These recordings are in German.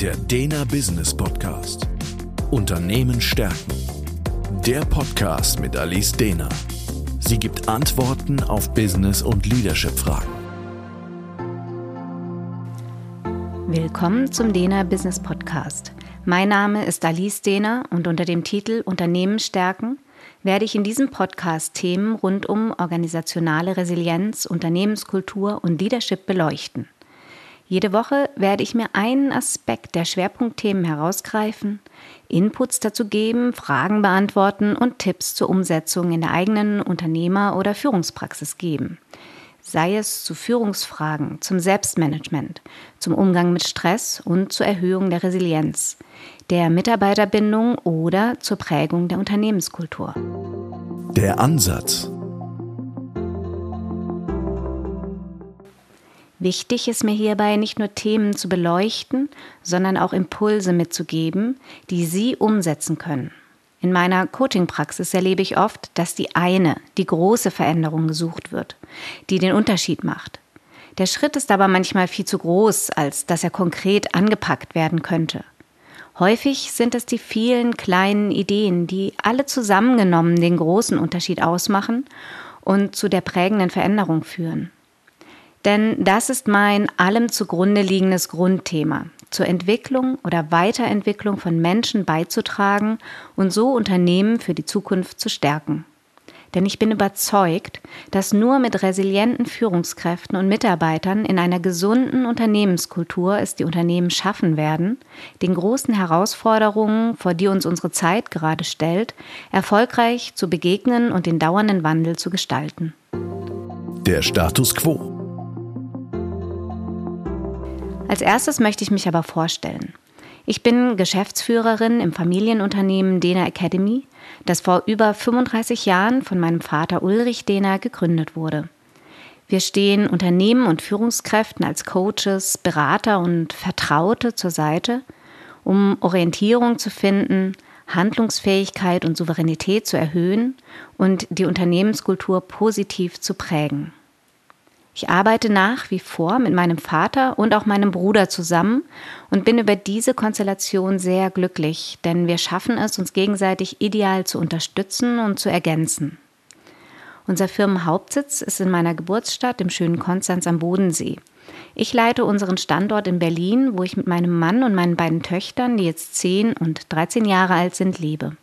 Der Dena Business Podcast. Unternehmen stärken. Der Podcast mit Alice Dena. Sie gibt Antworten auf Business- und Leadership-Fragen. Willkommen zum Dena Business Podcast. Mein Name ist Alice Dehner und unter dem Titel Unternehmen stärken werde ich in diesem Podcast Themen rund um organisationale Resilienz, Unternehmenskultur und Leadership beleuchten. Jede Woche werde ich mir einen Aspekt der Schwerpunktthemen herausgreifen, Inputs dazu geben, Fragen beantworten und Tipps zur Umsetzung in der eigenen Unternehmer- oder Führungspraxis geben. Sei es zu Führungsfragen, zum Selbstmanagement, zum Umgang mit Stress und zur Erhöhung der Resilienz, der Mitarbeiterbindung oder zur Prägung der Unternehmenskultur. Der Ansatz Wichtig ist mir hierbei nicht nur Themen zu beleuchten, sondern auch Impulse mitzugeben, die Sie umsetzen können. In meiner Coaching-Praxis erlebe ich oft, dass die eine, die große Veränderung gesucht wird, die den Unterschied macht. Der Schritt ist aber manchmal viel zu groß, als dass er konkret angepackt werden könnte. Häufig sind es die vielen kleinen Ideen, die alle zusammengenommen den großen Unterschied ausmachen und zu der prägenden Veränderung führen. Denn das ist mein allem zugrunde liegendes Grundthema, zur Entwicklung oder Weiterentwicklung von Menschen beizutragen und so Unternehmen für die Zukunft zu stärken. Denn ich bin überzeugt, dass nur mit resilienten Führungskräften und Mitarbeitern in einer gesunden Unternehmenskultur es die Unternehmen schaffen werden, den großen Herausforderungen, vor die uns unsere Zeit gerade stellt, erfolgreich zu begegnen und den dauernden Wandel zu gestalten. Der Status quo. Als erstes möchte ich mich aber vorstellen. Ich bin Geschäftsführerin im Familienunternehmen Dena Academy, das vor über 35 Jahren von meinem Vater Ulrich Dehner gegründet wurde. Wir stehen Unternehmen und Führungskräften als Coaches, Berater und Vertraute zur Seite, um Orientierung zu finden, Handlungsfähigkeit und Souveränität zu erhöhen und die Unternehmenskultur positiv zu prägen. Ich arbeite nach wie vor mit meinem Vater und auch meinem Bruder zusammen und bin über diese Konstellation sehr glücklich, denn wir schaffen es, uns gegenseitig ideal zu unterstützen und zu ergänzen. Unser Firmenhauptsitz ist in meiner Geburtsstadt im schönen Konstanz am Bodensee. Ich leite unseren Standort in Berlin, wo ich mit meinem Mann und meinen beiden Töchtern, die jetzt 10 und 13 Jahre alt sind, lebe.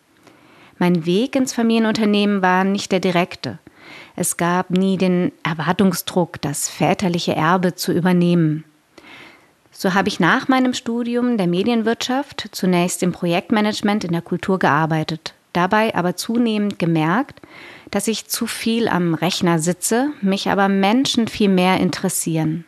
Mein Weg ins Familienunternehmen war nicht der direkte. Es gab nie den Erwartungsdruck, das väterliche Erbe zu übernehmen. So habe ich nach meinem Studium der Medienwirtschaft zunächst im Projektmanagement in der Kultur gearbeitet, dabei aber zunehmend gemerkt, dass ich zu viel am Rechner sitze, mich aber Menschen viel mehr interessieren.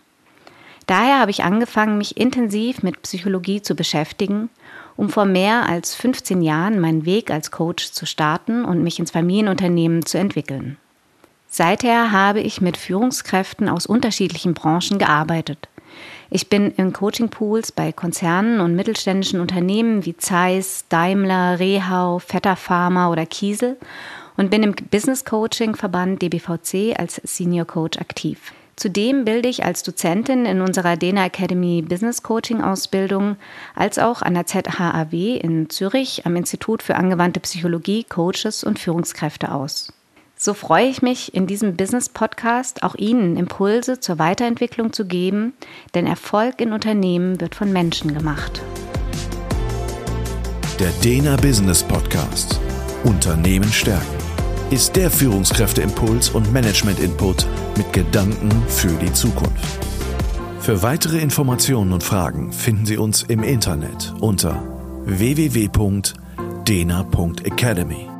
Daher habe ich angefangen, mich intensiv mit Psychologie zu beschäftigen, um vor mehr als 15 Jahren meinen Weg als Coach zu starten und mich ins Familienunternehmen zu entwickeln. Seither habe ich mit Führungskräften aus unterschiedlichen Branchen gearbeitet. Ich bin in Coachingpools bei Konzernen und mittelständischen Unternehmen wie Zeiss, Daimler, Rehau, Vetter Pharma oder Kiesel und bin im Business Coaching Verband DBVC als Senior Coach aktiv. Zudem bilde ich als Dozentin in unserer Dena Academy Business Coaching Ausbildung als auch an der ZHAW in Zürich am Institut für angewandte Psychologie Coaches und Führungskräfte aus. So freue ich mich, in diesem Business Podcast auch Ihnen Impulse zur Weiterentwicklung zu geben, denn Erfolg in Unternehmen wird von Menschen gemacht. Der Dena Business Podcast. Unternehmen stärken ist der Führungskräfteimpuls und Management-Input mit Gedanken für die Zukunft. Für weitere Informationen und Fragen finden Sie uns im Internet unter www.dena.academy.